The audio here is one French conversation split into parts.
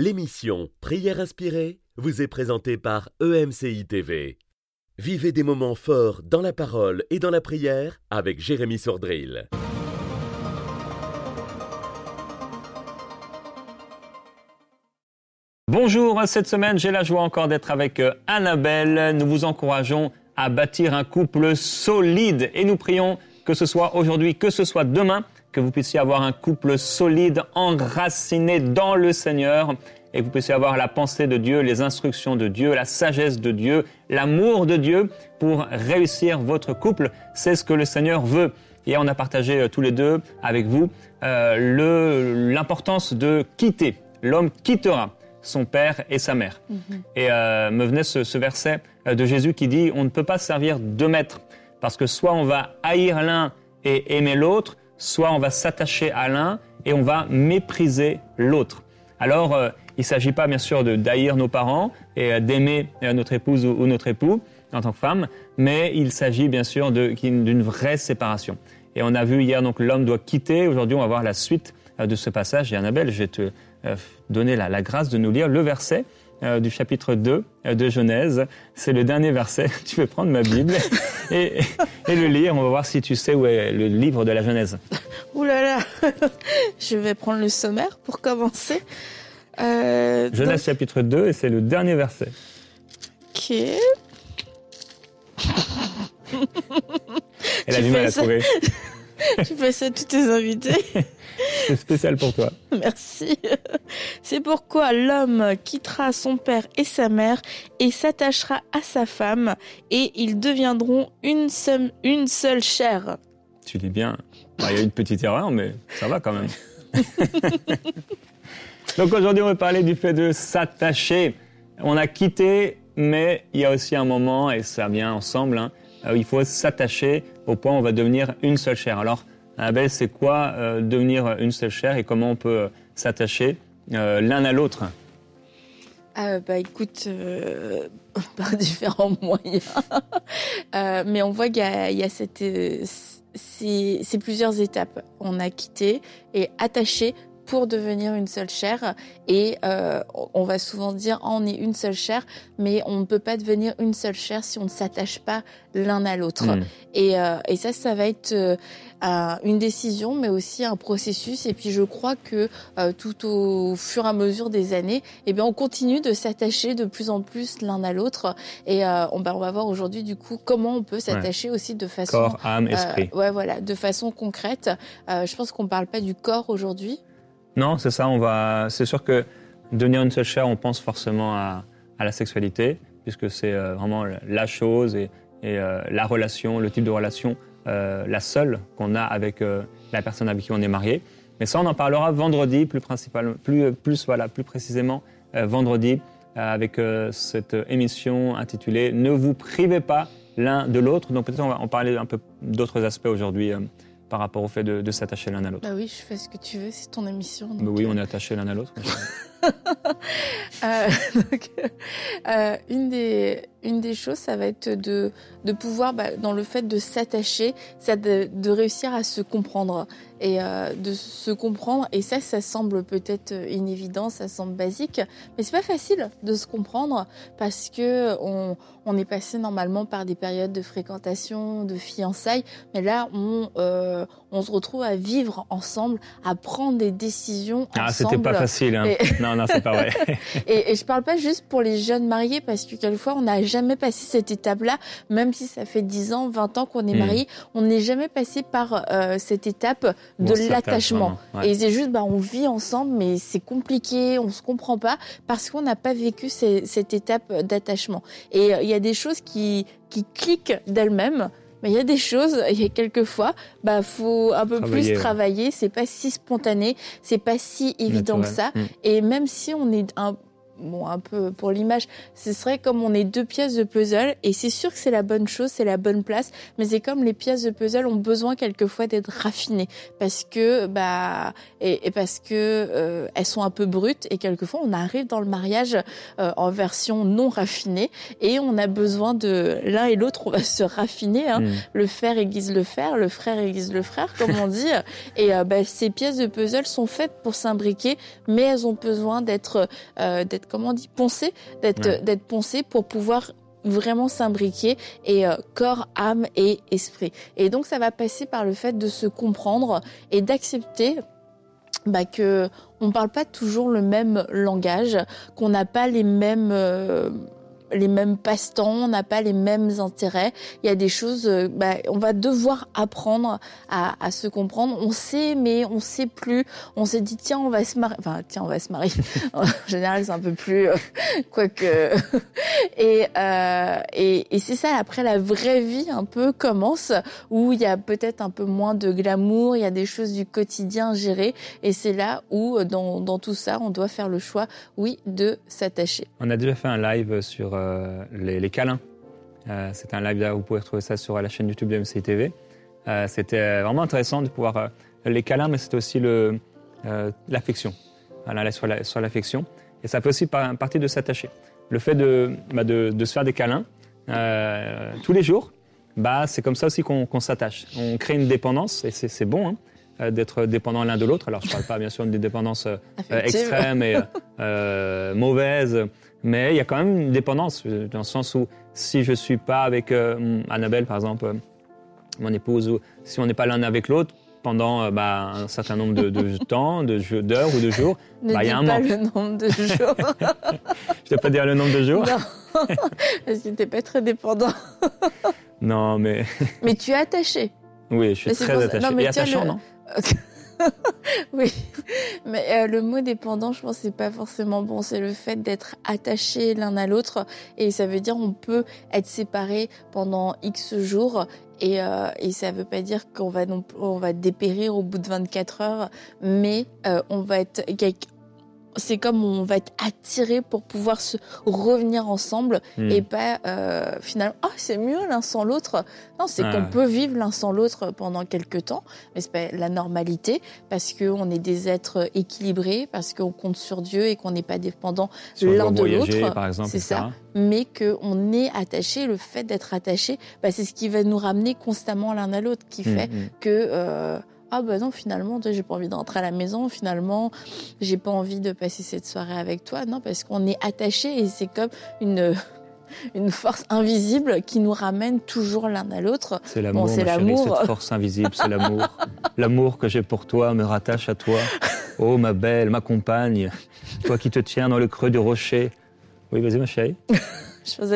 L'émission Prière inspirée vous est présentée par EMCI TV. Vivez des moments forts dans la parole et dans la prière avec Jérémy Sordrill. Bonjour, cette semaine j'ai la joie encore d'être avec euh, Annabelle. Nous vous encourageons à bâtir un couple solide et nous prions que ce soit aujourd'hui, que ce soit demain, que vous puissiez avoir un couple solide, enraciné dans le Seigneur et que vous puissiez avoir la pensée de Dieu, les instructions de Dieu, la sagesse de Dieu, l'amour de Dieu pour réussir votre couple. C'est ce que le Seigneur veut. Et on a partagé euh, tous les deux avec vous euh, l'importance de quitter. L'homme quittera son père et sa mère. Mhm. Et euh, me venait ce, ce, verset de Jésus qui dit, on ne peut pas servir deux maîtres, parce que soit on va haïr l'un et aimer l'autre, soit on va s'attacher à l'un et on va mépriser l'autre. Alors, euh, il ne s'agit pas bien sûr de d'haïr nos parents et d'aimer notre épouse ou, notre époux en tant que femme, mais il s'agit bien sûr d'une vraie séparation. Et on a vu hier donc l'homme doit quitter. Aujourd'hui, on va voir la suite de ce passage. Et Annabelle, je vais te euh, donner la, grâce de nous lire le verset euh, du chapitre 2 euh, de Genèse. C'est le dernier verset. Tu peux prendre ma Bible et, le lire. On va voir si tu sais où est le livre de la Genèse. Ouh là là Je vais prendre le sommaire pour commencer. Genèse chapitre 2 et c'est le dernier verset. Ok. Elle a du mal à trouver. tu fais ça à tous tes invités. C'est spécial pour toi. Merci. C'est pourquoi l'homme quittera son père et sa mère et s'attachera à sa femme et ils deviendront une seule, une seule chair. Tu dis bien. Bah, il y a une petite erreur, mais ça va quand même. Donc aujourd'hui, on va parler du fait de s'attacher. On a quitté, mais il y a aussi un moment, et ça vient ensemble, hein, où il faut s'attacher au point où on va devenir une seule chair. Alors, Abel, c'est quoi euh, devenir une seule chair et comment on peut euh, s'attacher euh, l'un à l'autre? Ah, bah écoute, par différents moyens, mais on voit qu'il y, a, cette, c'est plusieurs étapes. On a quitté et attaché pour devenir une seule chair. Et euh, on va souvent dire oh, on est une seule chair, mais on ne peut pas devenir une seule chair si on ne s'attache pas l'un à l'autre. Hmm. Et, euh, et, ça, ça va être euh, une décision, mais aussi un processus. Et puis je crois que euh, tout au fur et à mesure des années, eh bien, on continue de s'attacher de plus en plus l'un à l'autre. Et euh, on, bah, on, va voir aujourd'hui du coup comment on peut s'attacher aussi de façon corps, âme, esprit. ouais, voilà, de façon concrète. je pense qu'on parle pas du corps aujourd'hui. Non, c'est ça. On va. C'est sûr que devenir une seule chair, on pense forcément à, la sexualité, puisque c'est euh, vraiment la chose et, euh, la relation, le type de relation, euh, la seule qu'on a avec la personne avec qui on est marié. Mais ça, on en parlera vendredi, plus principalement, plus, plus voilà, plus précisément vendredi, avec cette émission intitulée Ne vous privez pas l'un de l'autre. Donc peut-être on va en parler un peu d'autres aspects aujourd'hui par rapport au fait de, s'attacher l'un à l'autre. Bah oui, je fais ce que tu veux, c'est ton émission. Bah oui, on est attachés l'un à l'autre. euh, euh, une, des, une des choses, ça va être de, de pouvoir, bah, dans le fait de s'attacher, de, de réussir à se comprendre et euh, de se comprendre. Et ça, ça semble peut-être une évidence, ça semble basique, mais c'est pas facile de se comprendre parce que on, on, est passé normalement par des périodes de fréquentation, de fiançailles, mais là, on, euh, on se retrouve à vivre ensemble, à prendre des décisions ah, c'était pas facile. Hein. Non, non, c'est pas vrai. et, et je parle pas juste pour les jeunes mariés parce que quelquefois, on n'a jamais passé cette étape-là, même si ça fait 10 ans, 20 ans qu'on est hmm. marié, on n'est jamais passé par euh, cette étape de l'attachement. Et c'est juste, bah, on vit ensemble, mais c'est compliqué, on se comprend pas parce qu'on n'a pas vécu cette étape d'attachement. Et euh, il y a des choses qui, qui cliquent d'elles-mêmes. Mais il y a des choses, il y a quelques fois, bah faut un peu plus travailler. C'est pas si spontané, c'est pas si évident que ça. Mm. Et même si on est un bon, un peu pour l'image, ce serait comme on est deux pièces de puzzle et c'est sûr que c'est la bonne chose, c'est la bonne place, mais c'est comme les pièces de puzzle ont besoin quelquefois d'être raffinées parce que bah et, parce que euh, elles sont un peu brutes et quelquefois on arrive dans le mariage euh, en version non raffinée et on a besoin de l'un et l'autre on va se raffiner, hein. Mm. le fer aiguise le fer, le frère aiguise le frère comme on dit et euh, bah, ces pièces de puzzle sont faites pour s'imbriquer mais elles ont besoin d'être d'être comment on dit, poncer, d'être d'être poncé pour pouvoir vraiment s'imbriquer et euh, corps, âme et esprit. Et donc ça va passer par le fait de se comprendre et d'accepter bah, que on parle pas toujours le même langage, qu'on n'a pas les mêmes euh, les mêmes passe-temps, on n'a pas les mêmes intérêts. Il y a des choses, euh, bah, on va devoir apprendre à, à, se comprendre. On sait, mais on sait plus. On s'est dit tiens, on va se marier. Enfin, tiens, on va se marier. en général, c'est un peu plus, euh, quoique. et euh, et, et c'est ça. Après, la vraie vie un peu commence où il y a peut-être un peu moins de glamour. Il y a des choses du quotidien gérées. Et c'est là où, dans, dans tout ça, on doit faire le choix, oui, de s'attacher. On a déjà fait un live sur euh, les, câlins. Euh, c'est un live, vous pouvez retrouver ça sur la chaîne YouTube de MCI TV. Euh, c'était vraiment intéressant de pouvoir les câlins, mais c'est aussi l'affection. Voilà, sur l'affection. Et ça fait aussi partie de s'attacher. Le fait de, bah, de, de, se faire des câlins tous les jours, bah, c'est comme ça aussi qu'on s'attache. On crée une dépendance, et c'est bon hein, d'être dépendant l'un de l'autre. Alors je ne parle pas bien sûr des dépendances extrêmes et mauvaises, mais il y a quand même une dépendance, euh, dans le sens où si je ne suis pas avec euh, Annabelle, par exemple, euh, mon épouse, ou si on n'est pas l'un avec l'autre, pendant bah, un certain nombre de, temps, d'heures ou de jours, bah, il y a un manque. pas le nombre de jours. je ne dois pas dire le nombre de jours. Non, parce que tu n'es pas très dépendant. non, mais... mais tu es attaché. Oui, je suis très attaché. Non, mais Et attachant, non? oui, mais euh, le mot dépendant, je pense, c'est pas forcément bon. C'est le fait d'être attaché l'un à l'autre, et ça veut dire on peut être séparé pendant X jours. Et, euh, ça veut pas dire qu'on va on va dépérir au bout de 24 heures, mais euh, on va être c'est comme on va être attiré pour pouvoir se revenir ensemble hmm. et pas euh, finalement ah c'est mieux l'un sans l'autre! Non c'est qu'on peut vivre l'un sans l'autre pendant quelques temps mais c'est pas la normalité parce que on est des êtres équilibrés parce qu'on compte sur Dieu et qu'on n'est pas dépendant l'un de l'autre. c'est ça. Mais qu'on est attaché le fait d'être attaché bah, c'est ce qui va nous ramener constamment l'un à l'autre qui hmm, fait hmm. que euh, ah bah non finalement j'ai pas envie d'entrer à la maison finalement j'ai pas envie de passer cette soirée avec toi non parce qu'on est attaché et c'est comme une une force invisible qui nous ramène toujours l'un à l'autre. C'est l'amour, c'est l'amour. Cette force invisible, c'est l'amour. l'amour que j'ai pour toi me rattache à toi. Oh ma belle, ma compagne, toi qui te tiens dans le creux du rocher. Oui, vas-y ma chérie.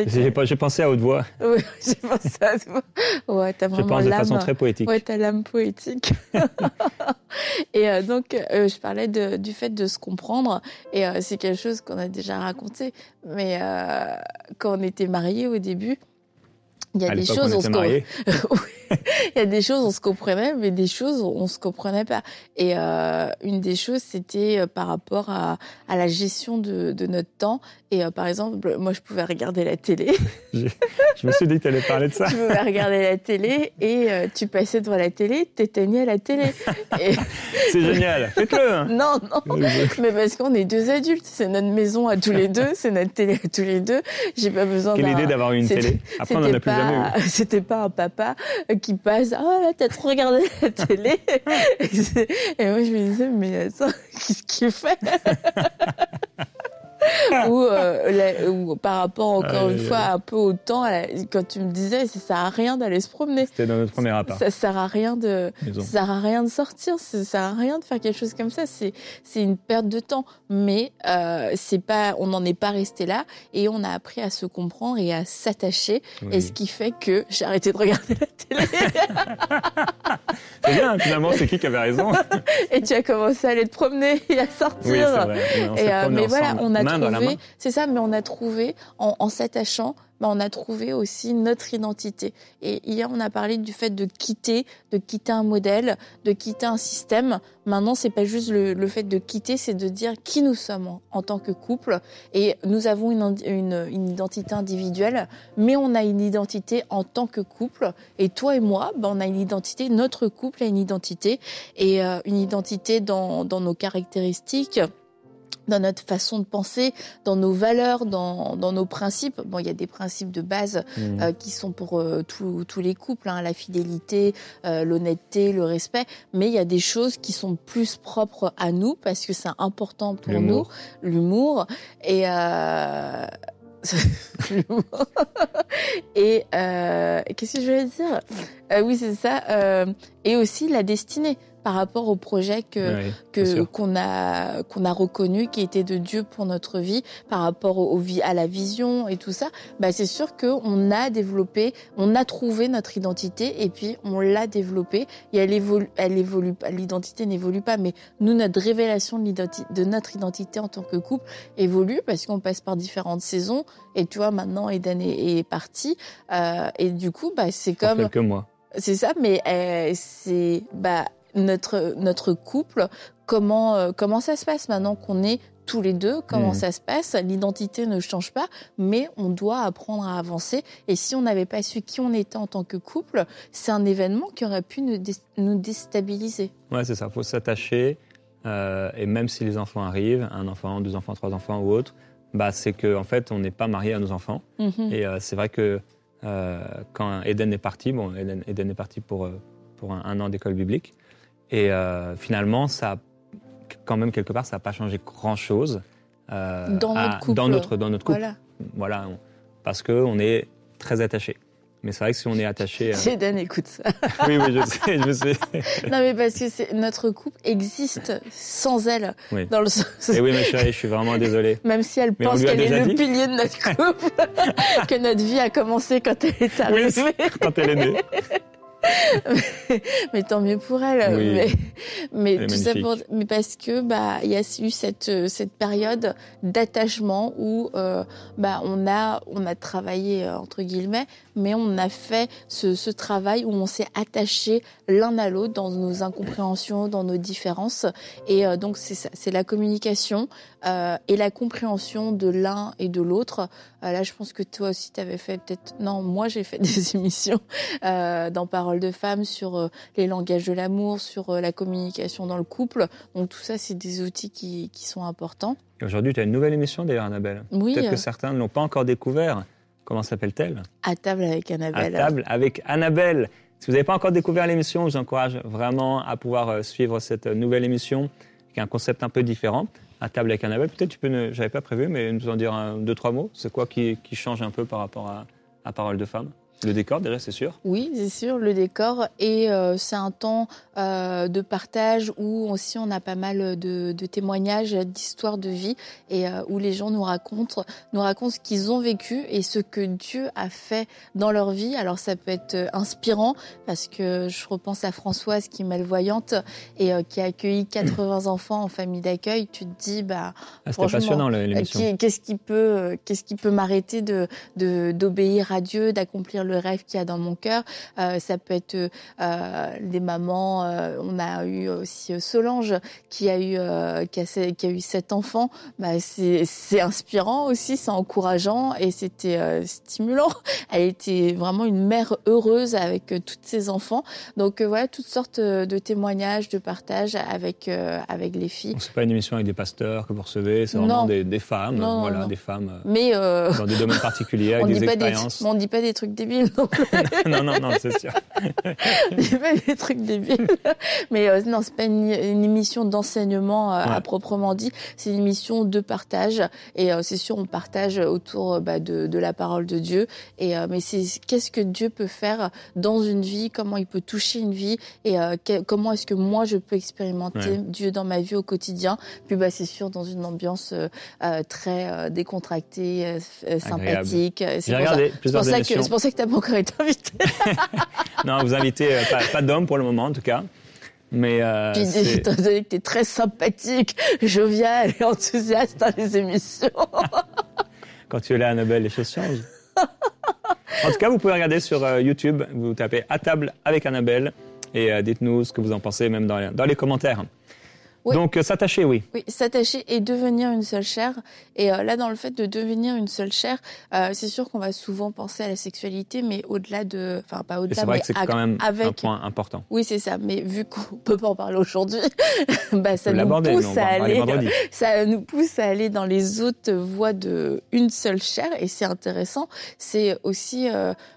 J'ai pensé à haute voix. Oui, j'ai pensé à haute voix. Ouais, t'as vraiment Je pense de façon très poétique. Ouais, t'as l'âme poétique. et euh, donc, euh, je parlais de, du fait de se comprendre. Et euh, c'est quelque chose qu'on a déjà raconté. Mais quand on était mariés au début, il y a des choses, on, se il y a des choses on se comprenait, mais des choses on se comprenait pas. Et euh, une des choses, c'était euh, par rapport à, à la gestion de, de notre temps. Et euh, par exemple, moi, je pouvais regarder la télé. je, me suis dit que tu allais parler de ça. je pouvais regarder la télé et euh, tu passais devant la télé, t'éteignais la télé. C'est génial, faites-le. Hein. Non, non, mais parce qu'on est deux adultes, c'est notre maison à tous les deux, c'est notre télé à tous les deux. J'ai pas besoin. Quelle idée d'avoir une télé. Après, on n'en a plus jamais eu. C'était pas un papa qui passe, oh là, t'as trop regardé la télé. et moi, je me disais, mais attends, qu'est-ce qu'il fait? ou, euh, par rapport encore une fois un peu au temps quand tu me disais ça sert à rien d'aller se promener. C'était dans notre premier appart. Ça sert à rien de ça sert à rien de sortir ça sert à rien de faire quelque chose comme ça. C'est c'est une perte de temps. Mais euh, c'est pas on n'en est pas resté là et on a appris à se comprendre et à s'attacher. Et ce qui fait que j'ai arrêté de regarder la télé. C'est bien finalement c'est qui qui avait raison. Et tu as commencé à aller te promener et à sortir. Oui, vrai. et, euh, mais voilà on a c'est ça, mais on a trouvé en, s'attachant bah, on a trouvé aussi notre identité. Et hier, on a parlé du fait de quitter, de quitter un modèle, de quitter un système. Maintenant, c'est pas juste le, fait de quitter, c'est de dire qui nous sommes en, tant que couple. Et nous avons une, une, identité individuelle, mais on a une identité en tant que couple. Et toi et moi, bah, on a une identité, notre couple a une identité, et euh, une identité dans, dans nos caractéristiques dans notre façon de penser, dans nos valeurs, dans, dans nos principes. Bon, il y a des principes de base mmh. euh, qui sont pour euh, tous les couples, hein, la fidélité, euh, l'honnêteté, le respect, mais il y a des choses qui sont plus propres à nous parce que c'est important pour nous, l'humour. Et et qu'est-ce que je voulais dire? Oui, c'est ça. Et aussi la destinée par rapport au projet que que qu'on a qu'on a reconnu qui était de Dieu pour notre vie par rapport au, à la vision et tout ça. Bah c'est sûr que on a développé on a trouvé notre identité et puis on l'a développée et elle évolue elle évolue l'identité n'évolue pas mais nous notre révélation de, de notre identité en tant que couple évolue parce qu'on passe par différentes saisons. Et tu vois maintenant Eden est, est parti euh, et du coup bah c'est comme quelques mois c'est ça mais euh, c'est bah notre notre couple, comment euh, comment ça se passe maintenant qu'on est tous les deux, comment mmh. ça se passe? L'identité ne change pas, mais on doit apprendre à avancer. Et si on n'avait pas su qui on était en tant que couple, c'est un événement qui aurait pu nous, nous déstabiliser. Ouais, c'est ça. Il faut s'attacher. Euh, et même si les enfants arrivent, un enfant, deux enfants, trois enfants ou autre, bah, c'est qu'en en fait, on n'est pas marié à nos enfants. Mmh. Et c'est vrai que quand Eden est parti, bon, Eden, Eden est parti pour, pour un an d'école biblique. Et euh, finalement, ça, quand même, quelque part, ça n'a pas changé grand-chose. Euh, dans, notre couple. dans notre Dans notre couple. Voilà. voilà parce qu'on est très attachés. Mais c'est vrai que si on est attaché. Euh... Dan écoute ça. oui, oui, je sais, je sais. non, mais parce que notre couple existe sans elle. Oui. Dans le Et oui, ma chérie, je suis vraiment désolée. Même si elle pense qu'elle est le pilier de notre couple, que notre vie a commencé quand elle est arrivée. Oui, quand elle est née. mais, tant mieux pour elle. Mais, mais tout ça pour, mais parce que bah il y a eu cette euh, cette période d'attachement où euh, bah on a on a travaillé euh, entre guillemets, mais on a fait ce, ce travail où on s'est attaché l'un à l'autre dans nos incompréhensions, dans nos différences. Et donc c'est ça, c'est la communication et la compréhension de l'un et de l'autre. là, je pense que toi aussi, tu avais fait peut-être. Non, moi j'ai fait des émissions dans Parole de femmes, sur euh, les langages de l'amour, sur euh, la communication dans le couple. Donc tout ça, c'est des outils qui, sont importants. Aujourd'hui, tu as une nouvelle émission d'ailleurs, Annabelle. Oui. Peut-être que certains ne l'ont pas encore découvert. Comment s'appelle-t-elle? À table avec Annabelle. À table avec Annabelle. Si vous n'avez pas encore découvert l'émission, je vous encourage vraiment à pouvoir euh, suivre cette nouvelle émission qui a un concept un peu différent. À table avec Annabelle, peut-être tu peux, ne... j'avais pas prévu, mais nous en dire un, deux, trois mots. C'est quoi qui, change un peu par rapport à, à Parole de femme? Le décor, déjà, c'est sûr? Oui, c'est sûr, le décor. Et euh, c'est un temps euh, de partage où aussi on a pas mal de, témoignages, d'histoires de vie, et euh, où les gens nous racontent, nous racontent ce qu'ils ont vécu et ce que Dieu a fait dans leur vie. Alors ça peut être inspirant, parce que je repense à Françoise qui est malvoyante et qui a accueilli 80 enfants en famille d'accueil. Tu te dis, bah, ah, passionnant l'émission. Qu'est-ce qui peut, qu'est-ce qui peut m'arrêter de d'obéir à Dieu, d'accomplir le le rêve qu'il y a dans mon cœur. Euh, ça peut être euh, des mamans. Euh, on a eu aussi Solange qui a eu qui a, qui a eu sept enfants. Bah, c'est inspirant aussi, c'est encourageant et c'était stimulant. Elle était vraiment une mère heureuse avec tous ses enfants. Donc voilà, toutes sortes de témoignages, de partages avec avec les filles. C'est pas une émission avec des pasteurs que vous recevez, c'est vraiment des, des, femmes, voilà, des femmes Mais dans des domaines particuliers avec des expériences. on dit pas des trucs débiles non, non, non, c'est sûr. Il y a pas des trucs débiles. Mais euh, non, c'est pas une, émission d'enseignement euh, à proprement dit. C'est une émission de partage. Et euh, c'est sûr, on partage autour bah, de, de, la parole de Dieu. Et mais c'est qu'est-ce que Dieu peut faire dans une vie? Comment il peut toucher une vie? Et comment est-ce que moi je peux expérimenter Dieu dans ma vie au quotidien? Puis bah c'est sûr dans une ambiance très décontractée, sympathique. C'est pour, ça que c'est pour ça que encore été invité. non, vous invitez euh, pas, pas d'homme pour le moment, en tout cas. Mais euh, Puis, étant donné que tu es très sympathique, jovial et enthousiaste dans les émissions. Quand tu es là, Annabelle, les choses changent. En tout cas, vous pouvez regarder sur euh, YouTube, vous tapez à table avec Annabelle et euh, dites-nous ce que vous en pensez, même dans, dans les commentaires. Oui. Donc euh, s'attacher, oui. Oui, s'attacher et devenir une seule chair. Et euh, là, dans le fait de devenir une seule chair, euh, c'est sûr qu'on va souvent penser à la sexualité, mais au-delà de, enfin pas au-delà, c'est vrai mais c'est quand même un point important. Oui, c'est ça. Mais vu qu'on peut pas en parler aujourd'hui, bah ça nous pousse à aller, ça nous pousse à aller dans les autres voies de une seule chair. Et c'est intéressant. C'est aussi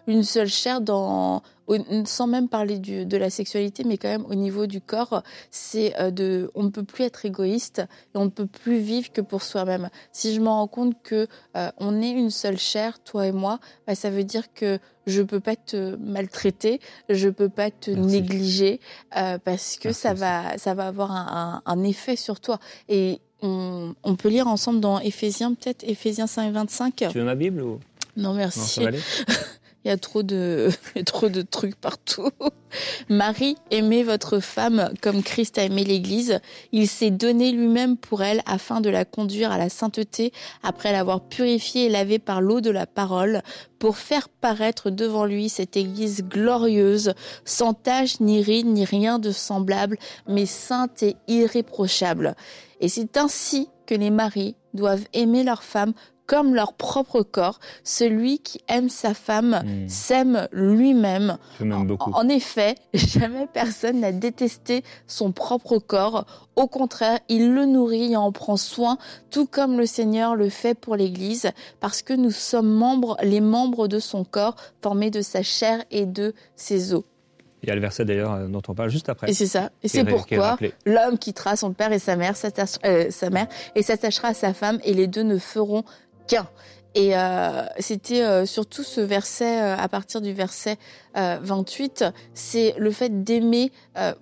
une seule chair dans au- sans même parler du, de la sexualité, mais quand même au niveau du corps, c'est euh, de, on ne peut plus être égoïste et on ne peut plus vivre que pour soi-même. Si je me rends compte que euh, on est une seule chair, toi et moi, bah, ça veut dire que je peux pas te maltraiter, je peux pas te Merci. négliger euh, parce que Merci ça va, ça va avoir un, un, un effet sur toi. Et on, on peut lire ensemble dans Éphésiens, peut-être Éphésiens 5 25. Tu veux ma Bible ou? Non, non, merci. aller Il y a trop de, trop de trucs partout. Marie, aimez votre femme comme Christ a aimé l'Église. Il s'est donné lui-même pour elle afin de la conduire à la sainteté après l'avoir purifiée et lavée par l'eau de la parole pour faire paraître devant lui cette Église glorieuse, sans tache ni ride ni rien de semblable, mais sainte et irréprochable. Et c'est ainsi que les maris doivent aimer leur femme comme leur propre corps. Celui qui aime sa femme Hmm, s'aime lui-même. Beaucoup. En effet, jamais personne n'a détesté son propre corps. Au contraire, il le nourrit et en prend soin, tout comme le Seigneur le fait pour l'Église, parce que nous sommes membres, les membres de son corps, formés de sa chair et de ses os. Il y a le verset d'ailleurs euh, dont on parle juste après. Et c'est ça. Et c'est pourquoi l'homme quittera son père et sa mère, euh, sa mère, et s'attachera à sa femme, et les deux ne feront Et euh, c'était euh, surtout ce verset, euh, à partir du verset euh, 28, c'est le fait d'aimer,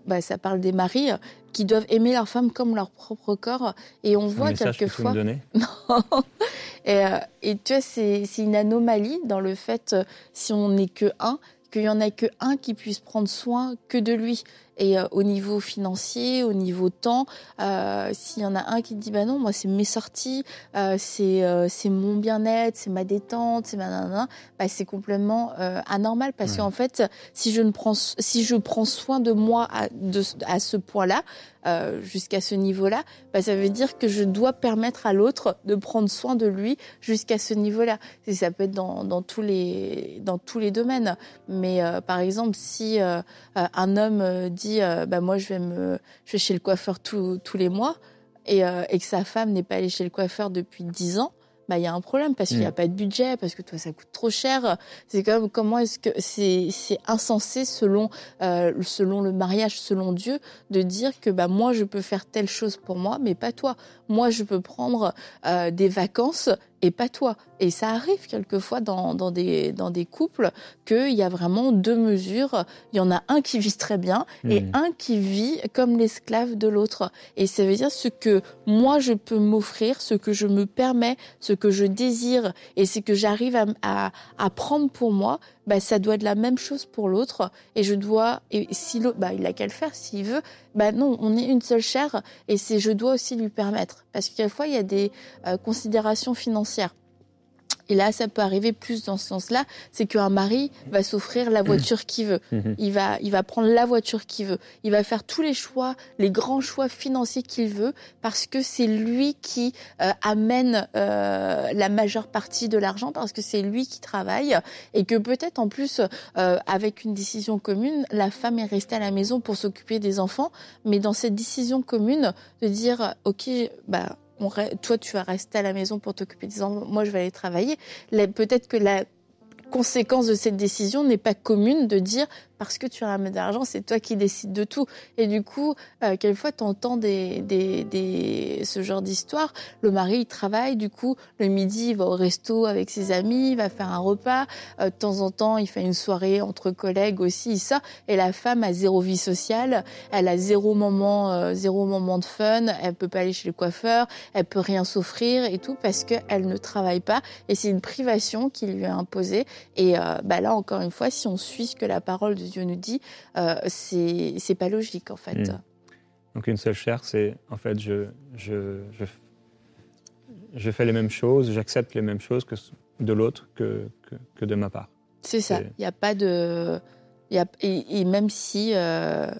bah, ça parle des maris, qui doivent aimer leur femme comme leur propre corps. Et on voit quelquefois... donner? Et, et tu vois, c'est une anomalie dans le fait, si on n'est que un, qu'il y en a que un qui puisse prendre soin que de lui. Et euh, au niveau financier, au niveau temps, euh, s'il y en a un qui dit bah non, moi c'est mes sorties, euh, c'est euh, c'est mon bien-être, c'est ma détente, c'est ma nanana, bah c'est complètement euh, anormal parce Ouais. qu'en fait, si je ne prends si je prends soin de moi à, de, à ce point-là, euh, jusqu'à ce niveau-là, bah, ça veut dire que je dois permettre à l'autre de prendre soin de lui jusqu'à ce niveau-là. Et ça peut être dans, dans tous les dans tous les domaines. Mais euh, par exemple, si euh, euh, un homme euh, dit, euh, bah moi je vais me je vais chez le coiffeur tous tous les mois et, et que sa femme n'est pas allée chez le coiffeur depuis 10 ans. Bah, il y a un problème parce qu'il n'y a Mm. pas de budget, parce que toi, ça coûte trop cher. C'est comme, comment est-ce que c'est, c'est insensé selon, euh, selon le mariage, selon Dieu, de dire que bah moi je peux faire telle chose pour moi, mais pas toi. Moi je peux prendre euh, des vacances et pas toi. Et ça arrive quelquefois dans, dans des dans des couples qu'il y a vraiment deux mesures. Il y en a un qui vit très bien et un qui vit comme l'esclave de l'autre. Et ça veut dire ce que moi je peux m'offrir, ce que je me permets, ce que je désire et ce que j'arrive à, à, à prendre pour moi, bah, ça doit être la même chose pour l'autre. Et je dois, et si l'autre, bah, il a qu'à le faire s'il veut. Bah non, on est une seule chair et c'est, je dois aussi lui permettre. Parce que quelquefois, il y a des euh, considérations financières. Et là, ça peut arriver plus dans ce sens-là, c'est qu'un mari va s'offrir la voiture qu'il veut. Mhm. Il va, il va prendre la voiture qu'il veut. Il va faire tous les choix, les grands choix financiers qu'il veut, parce que c'est lui qui euh, amène euh, la majeure partie de l'argent, parce que c'est lui qui travaille, et que peut-être en plus, euh, avec une décision commune, la femme est restée à la maison pour s'occuper des enfants, mais dans cette décision commune, de dire, ok, bah toi tu vas rester à la maison pour t'occuper des enfants, moi je vais aller travailler. Peut-être que la conséquence de cette décision n'est pas commune de dire parce que tu ramènes de l'argent, c'est toi qui décides de tout. Et du coup, euh, quelquefois, tu entends ce genre d'histoire. Le mari, il travaille, du coup, le midi, il va au resto avec ses amis, il va faire un repas. Euh, de temps en temps, il fait une soirée entre collègues aussi, ça. Et la femme a zéro vie sociale, elle a zéro moment, euh, zéro moment de fun, elle peut pas aller chez le coiffeur, elle peut rien s'offrir et tout parce qu'elle ne travaille pas. Et c'est une privation qui lui est imposée. Et euh, bah là, encore une fois, si on suit ce que la parole de Dieu nous dit, euh, c'est pas logique en fait. Mm. Donc une seule chair, c'est en fait je, je, je, je fais les mêmes choses, j'accepte les mêmes choses que de l'autre que, que, que de ma part. C'est ça. Il n'y a pas de. Y a... et, et même si euh,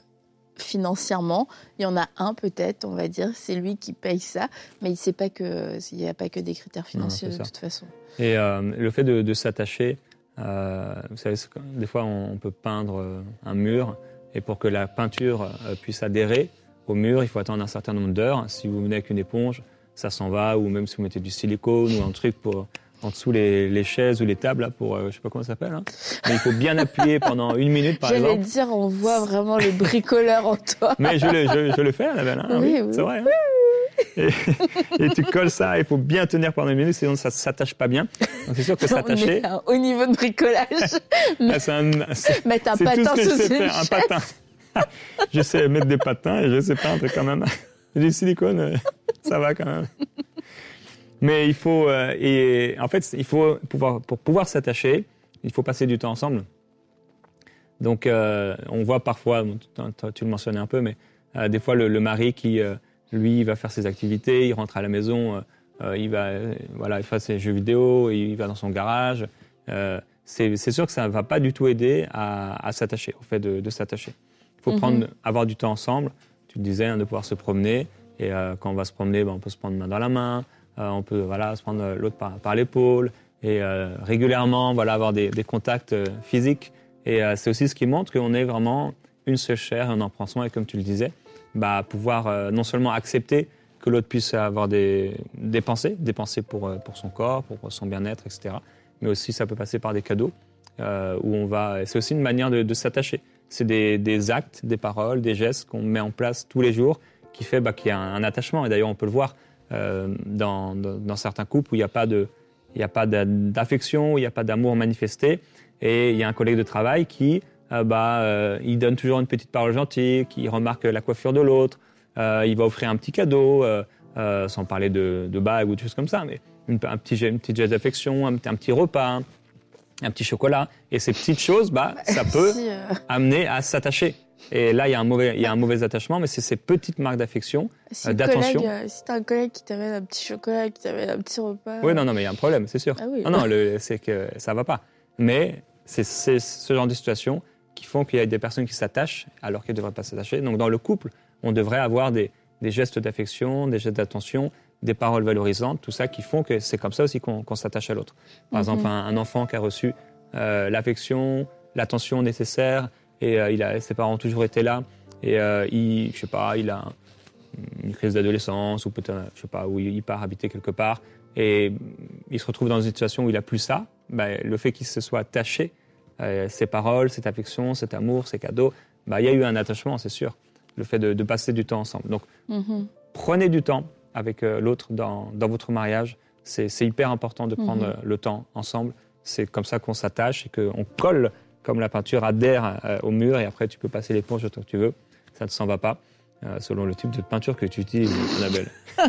financièrement, il y en a un peut-être, on va dire, c'est lui qui paye ça, mais il ne sait pas que il n'y a pas que des critères financiers de toute façon. Et euh, le fait de, de s'attacher, euh, vous savez, des fois on, peut peindre euh, un mur, et pour que la peinture euh, puisse adhérer au mur, il faut attendre un certain nombre d'heures. Si vous venez avec une éponge, ça s'en va, ou même si vous mettez du silicone ou un truc pour en dessous les, les chaises ou les tables, là, pour, euh, je sais pas comment ça s'appelle, hein. mais il faut bien appuyer pendant une minute par J'allais exemple. dire, on voit vraiment le bricoleur en toi. Mais je le, je, je le fais, Annabelle, hein, Oui, oui. c'est vrai. hein. Et, et tu colles ça, il faut bien tenir pendant une minute, sinon ça ne s'attache pas bien. Donc c'est sûr que On s'attacher, est à un haut niveau de bricolage. ah, c'est un, c'est- Mettre un c'est tout patin ce que je sais faire, un patin. je sais mettre des patins et je sais peindre quand même. Du silicone, euh, ça va quand même. Mais il faut, euh, et en fait, il faut pouvoir, pour pouvoir s'attacher, il faut passer du temps ensemble. Donc, euh, on voit parfois, tu le mentionnais un peu, mais euh, des fois le, le mari qui, lui, il va faire ses activités, il rentre à la maison, euh, euh, il va, euh, voilà, il fait ses jeux vidéo, il va dans son garage. Euh, c'est sûr que ça ne va pas du tout aider à, à s'attacher, au fait de, de s'attacher. Il faut Mhm. prendre, avoir du temps ensemble. Tu le disais, hein, de pouvoir se promener. Et euh, quand on va se promener, ben, on peut se prendre main dans la main, on peut voilà, se prendre l'autre par, par l'épaule. Et régulièrement, voilà, avoir des, des contacts physiques. Et c'est aussi ce qui montre qu'on est vraiment une seule chair et on en prend soin. Et comme tu le disais, bah, pouvoir euh, non seulement accepter que l'autre puisse avoir des, des pensées, des pensées pour, euh, pour son corps, pour son bien-être, etc. Mais aussi, ça peut passer par des cadeaux euh, où on va. C'est aussi une manière de, s'attacher. C'est des, des actes, des paroles, des gestes qu'on met en place tous les jours qui fait bah, qu'il y a un, attachement. Et d'ailleurs, on peut le voir dans, dans, certains couples où il n'y a pas de, il il n'y a pas d'amour manifesté. Et il y a un collègue de travail qui, euh, bah, euh, il donne toujours une petite parole gentille, qui remarque la coiffure de l'autre, euh, il va offrir un petit cadeau, sans parler de, de bague ou de choses comme ça, mais une, un petit, une petite geste d'affection, un, un petit repas, un petit chocolat. Et ces petites choses, bah, ça peut amener à s'attacher. Et là, il y a un mauvais, il y a un mauvais attachement, mais c'est ces petites marques d'affection. si d'attention. euh, si t'as un collègue qui t'amène un petit chocolat, qui t'amène un petit repas. Oui, non, non, mais il y a un problème, c'est sûr. Ah oui. Non, non, c'est que ça va pas. Mais c'est ce genre de situation qui font qu'il y a des personnes qui s'attachent alors qu'elles ne devraient pas s'attacher. Donc, dans le couple, on devrait avoir des, des gestes d'affection, des gestes d'attention, des paroles valorisantes, tout ça qui font que c'est comme ça aussi qu'on s'attache à l'autre. Par Mhm. exemple, un, un enfant qui a reçu euh, l'affection, l'attention nécessaire, et euh, il a, ses parents ont toujours été là, et euh, il, je sais pas, il a une crise d'adolescence, ou peut-être, je sais pas, où il part habiter quelque part, et il se retrouve dans une situation où il a plus ça, ben, le fait qu'il se soit attaché, euh, ses paroles, cette affection, cet amour, ces cadeaux, ben, il y a eu un attachement, c'est sûr. Le fait de, de passer du temps ensemble. Donc, Mhm. prenez du temps avec euh, l'autre dans, dans votre mariage. C'est hyper important de prendre Mhm. euh, le temps ensemble. C'est comme ça qu'on s'attache et qu'on colle comme la peinture adhère euh, au mur et après tu peux passer l'éponge autant que tu veux. Ça ne s'en va pas. selon le type de peinture que tu utilises, Annabelle.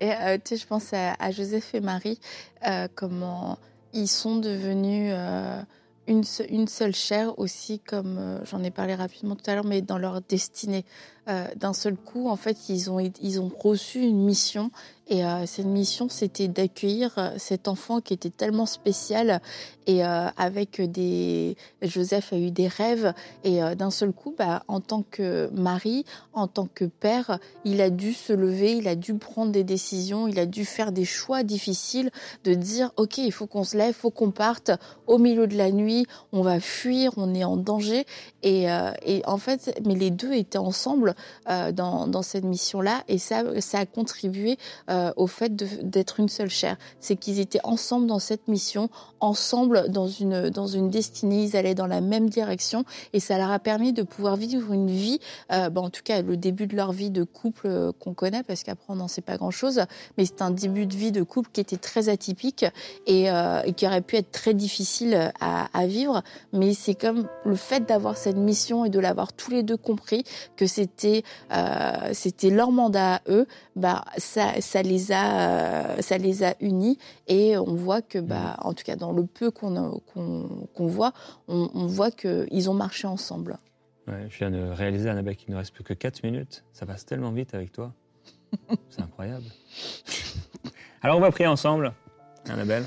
Et euh, tu sais, je pense à, à Joseph et Marie, euh, comment ils sont devenus euh, une, se- une seule chair aussi, comme euh, j'en ai parlé rapidement tout à l'heure, mais dans leur destinée. Euh, D'un seul coup, en fait, ils ont, ils ont reçu une mission. Et euh, cette mission, c'était d'accueillir euh, cet enfant qui était tellement spécial. Et avec des... Joseph a eu des rêves. Et d'un seul coup, bah, en tant que mari, en tant que père, il a dû se lever, il a dû prendre des décisions, il a dû faire des choix difficiles, de dire ok, il faut qu'on se lève, il faut qu'on parte au milieu de la nuit, on va fuir, on est en danger. Et, et en fait, mais les deux étaient ensemble dans, dans cette mission-là, et ça, ça a contribué euh, au fait d'être une seule chair. C'est qu'ils étaient ensemble dans cette mission, ensemble dans une dans une destinée, ils allaient dans la même direction, et ça leur a permis de pouvoir vivre une vie euh, bah, en tout cas le début de leur vie de couple euh, qu'on connaît, parce qu'après on n'en sait pas grand-chose, mais c'est un début de vie de couple qui était très atypique et, euh, qui aurait pu être très difficile à vivre, mais c'est comme le fait d'avoir cette mission et de l'avoir tous les deux compris que c'était euh, c'était leur mandat à eux, bah ça ça les a euh, ça les a unis et on voit que bah en tout cas dans le peu qu'on qu'on voit, on, on voit que ils ont marché ensemble. Ouais, je viens de réaliser, Annabelle, qu'il ne reste plus que 4 minutes. Ça passe tellement vite avec toi. C'est incroyable. Alors, on va prier ensemble. Annabelle,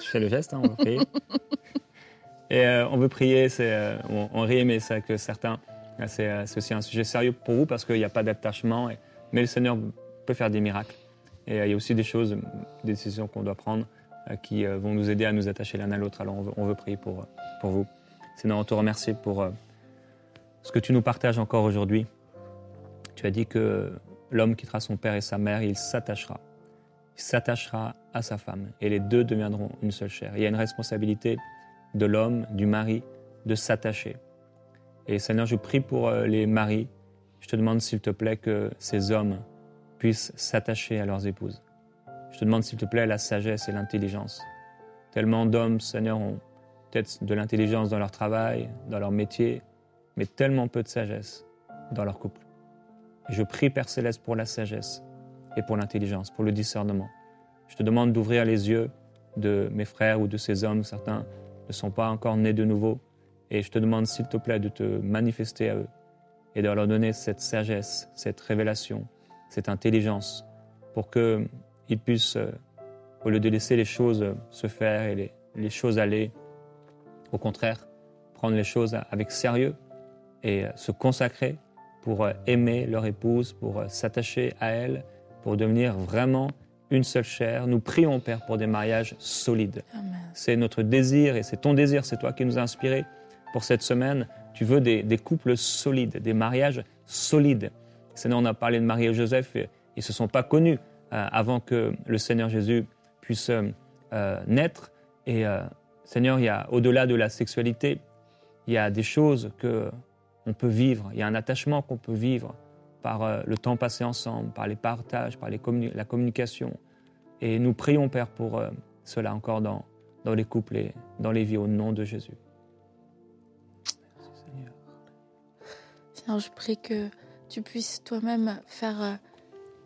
tu fais le geste, hein, on va prier. Et euh, on veut prier, c'est, euh, on, on, rit, mais c'est que certains, c'est, aussi un sujet sérieux pour vous parce qu'il n'y a pas d'attachement. mais le Seigneur peut faire des miracles. Et il y a aussi des choses, des décisions qu'on doit prendre qui vont nous aider à nous attacher l'un à l'autre. Alors on veut, prier pour, pour vous. Seigneur, on te remercie pour ce que tu nous partages encore aujourd'hui. Tu as dit que l'homme quittera son père et sa mère, il s'attachera. Il s'attachera à sa femme et les deux deviendront une seule chair. Il y a une responsabilité de l'homme, du mari, de s'attacher. Et Seigneur, je prie pour euh, les maris. Je te demande, s'il te plaît, que ces hommes puissent s'attacher à leurs épouses. Je te demande, s'il te plaît, la sagesse et l'intelligence. Tellement d'hommes, Seigneur, ont peut-être de l'intelligence dans leur travail, dans leur métier, mais tellement peu de sagesse dans leur couple. Je prie, Père Céleste, pour la sagesse et pour l'intelligence, pour le discernement. Je te demande d'ouvrir les yeux de mes frères ou de ces hommes, certains ne sont pas encore nés de nouveau, et je te demande, s'il te plaît, de te manifester à eux et de leur donner cette sagesse, cette révélation, cette intelligence, pour qu'ils puissent, euh, au lieu de laisser les choses se faire et les, les choses aller, au contraire, prendre les choses avec sérieux et euh, se consacrer pour euh, aimer leur épouse, pour s'attacher à elle, pour devenir vraiment une seule chair. Nous prions, Père, pour des mariages solides. C'est notre désir et c'est ton désir, c'est toi qui nous as inspirés pour cette semaine. Tu veux des, couples solides, des mariages solides. Seigneur, on a parlé de Marie et Joseph, ils ne se sont pas connus euh, avant que le Seigneur Jésus puisse euh, naître. Et euh, Seigneur, il y a au-delà de la sexualité, il y a des choses que on peut vivre, il y a un attachement qu'on peut vivre par euh, le temps passé ensemble, par les partages, par la communication. Et nous prions, Père, pour euh, cela encore dans, dans les couples et dans les vies au nom de Jésus. Je prie que tu puisses toi-même faire euh,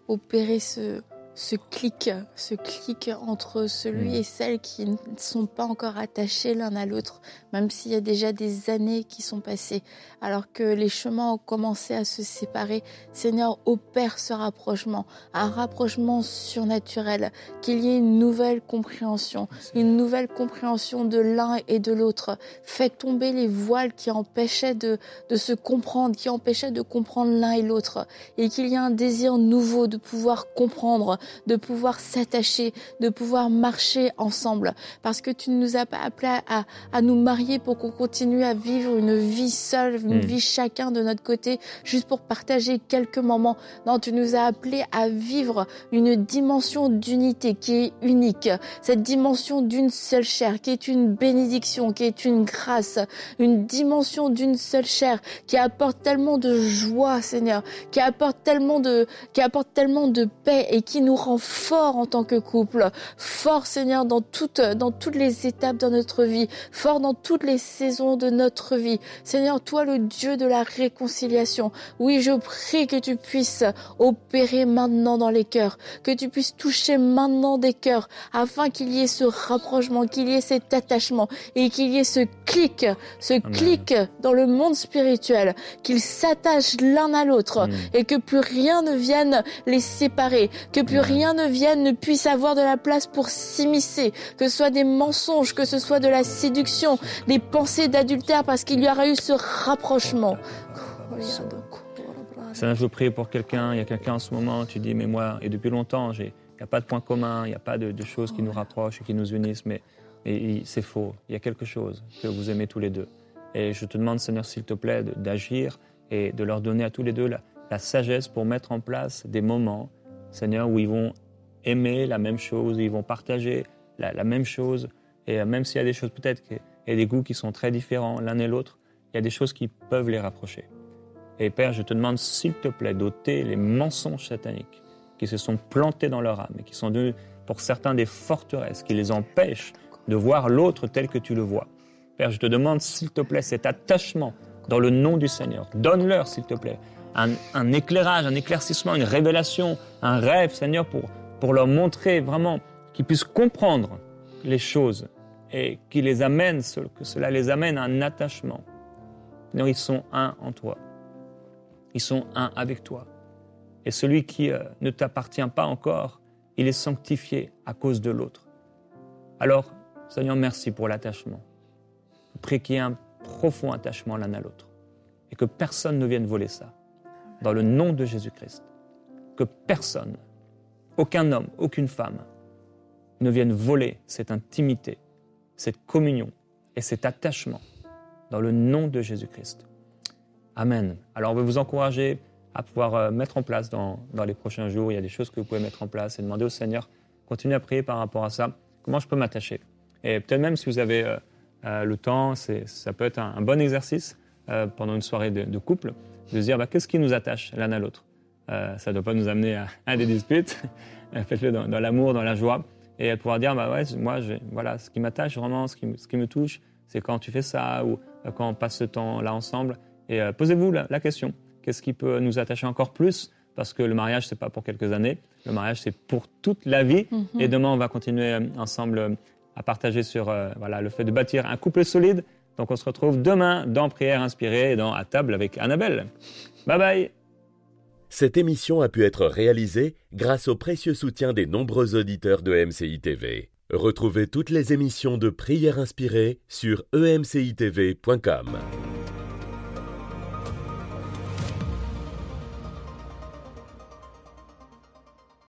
opérer ce, ce clic, ce clic entre celui mm. et celle qui ne sont pas encore attachés l'un à l'autre, même s'il y a déjà des années qui sont passées, alors que les chemins ont commencé à se séparer. Seigneur, opère ce rapprochement, un rapprochement surnaturel, qu'il y ait une nouvelle compréhension, une nouvelle compréhension de l'un et de l'autre. Fais tomber les voiles qui empêchaient de, de se comprendre, qui empêchaient de comprendre l'un et l'autre, et qu'il y ait un désir nouveau de pouvoir comprendre, de pouvoir s'attacher, de pouvoir marcher ensemble. Parce que tu ne nous as pas appelés à, à nous marier pour qu'on continue à vivre une vie seule, une hmm. vie chacun de notre côté, juste pour partager quelques moments. Non, tu nous as appelés à vivre une dimension d'unité qui est unique. Cette dimension d'une seule chair, qui est une bénédiction, qui est une grâce. Une dimension d'une seule chair qui apporte tellement de joie, Seigneur, qui apporte tellement de, qui apporte tellement de paix et qui nous rend fort en tant que couple, fort Seigneur dans toutes, dans toutes les étapes de notre vie, fort dans toutes les saisons de notre vie. Seigneur, toi le Dieu de la réconciliation, oui, je prie que tu puisses opérer maintenant dans les cœurs, que tu puisses toucher maintenant des cœurs, afin qu'il y ait ce rapprochement, qu'il y ait cet attachement et qu'il y ait ce clic, ce clic dans le monde spirituel, qu'ils s'attachent l'un à l'autre mm. et que plus rien ne vienne les séparer, que plus rien ne vienne, ne puisse avoir de la place pour s'immiscer, que ce soit des mensonges, que ce soit de la séduction, des pensées d'adultère, parce qu'il y aura eu ce rapprochement. Ça, je prie pour quelqu'un, il y a quelqu'un en ce moment, tu dis, mais moi, et depuis longtemps, il n'y a pas de point commun, il n'y a pas de, choses qui nous rapprochent et qui nous unissent, mais, c'est faux. Il y a quelque chose que vous aimez tous les deux. Et je te demande, Seigneur, s'il te plaît, d'agir et de leur donner à tous les deux la sagesse pour mettre en place des moments Seigneur, où ils vont aimer la même chose, ils vont partager la, même chose. Et euh, même s'il y a des choses peut-être et des goûts qui sont très différents l'un et l'autre, il y a des choses qui peuvent les rapprocher. Et Père, je te demande s'il te plaît d'ôter les mensonges sataniques qui se sont plantés dans leur âme et qui sont devenus pour certains des forteresses qui les empêchent de voir l'autre tel que tu le vois. Père, je te demande s'il te plaît cet attachement dans le nom du Seigneur. Donne-leur s'il te plaît un, éclairage, un éclaircissement, une révélation, un rêve, Seigneur, pour, pour leur montrer vraiment qu'ils puissent comprendre les choses et qui les amène, que cela les amène à un attachement. Seigneur, ils sont un en toi. Ils sont un avec toi. Et celui qui euh, ne t'appartient pas encore, il est sanctifié à cause de l'autre. Alors, Seigneur, merci pour l'attachement. Prie qu'il y ait un profond attachement l'un à l'autre. Et que personne ne vienne voler ça. Dans le nom de Jésus-Christ. Que personne, aucun homme, aucune femme, ne vienne voler cette intimité, cette communion et cet attachement. Dans le nom de Jésus-Christ. Amen. Alors on veut vous encourager à pouvoir euh, mettre en place dans, dans, les prochains jours. Il y a des choses que vous pouvez mettre en place et demander au Seigneur, continuez à prier par rapport à ça. Comment je peux m'attacher? Et peut-être même si vous avez euh, euh, le temps, ça peut être un, bon exercice pendant une soirée de, couple, de se dire bah, qu'est-ce qui nous attache l'un à l'autre? ça ne doit pas nous amener à, des disputes. Faites-le dans, l'amour, dans la joie. Et pouvoir dire bah ouais, moi, voilà, ce qui m'attache vraiment, ce qui, ce qui me touche, c'est quand tu fais ça ou quand on passe ce temps-là ensemble. Et posez-vous la question Qu'est-ce qui peut nous attacher encore plus? Parce que le mariage, c'est pas pour quelques années. Le mariage, c'est pour toute la vie. Mhm. Et demain, on va continuer euh, ensemble euh, à partager sur euh, voilà, le fait de bâtir un couple solide. Donc, on se retrouve demain dans Prière inspirée et dans À table avec Annabelle. Bye bye Cette émission a pu être réalisée grâce au précieux soutien des nombreux auditeurs de MCI TV. Retrouvez toutes les émissions de Prière inspirée sur emcitv.com.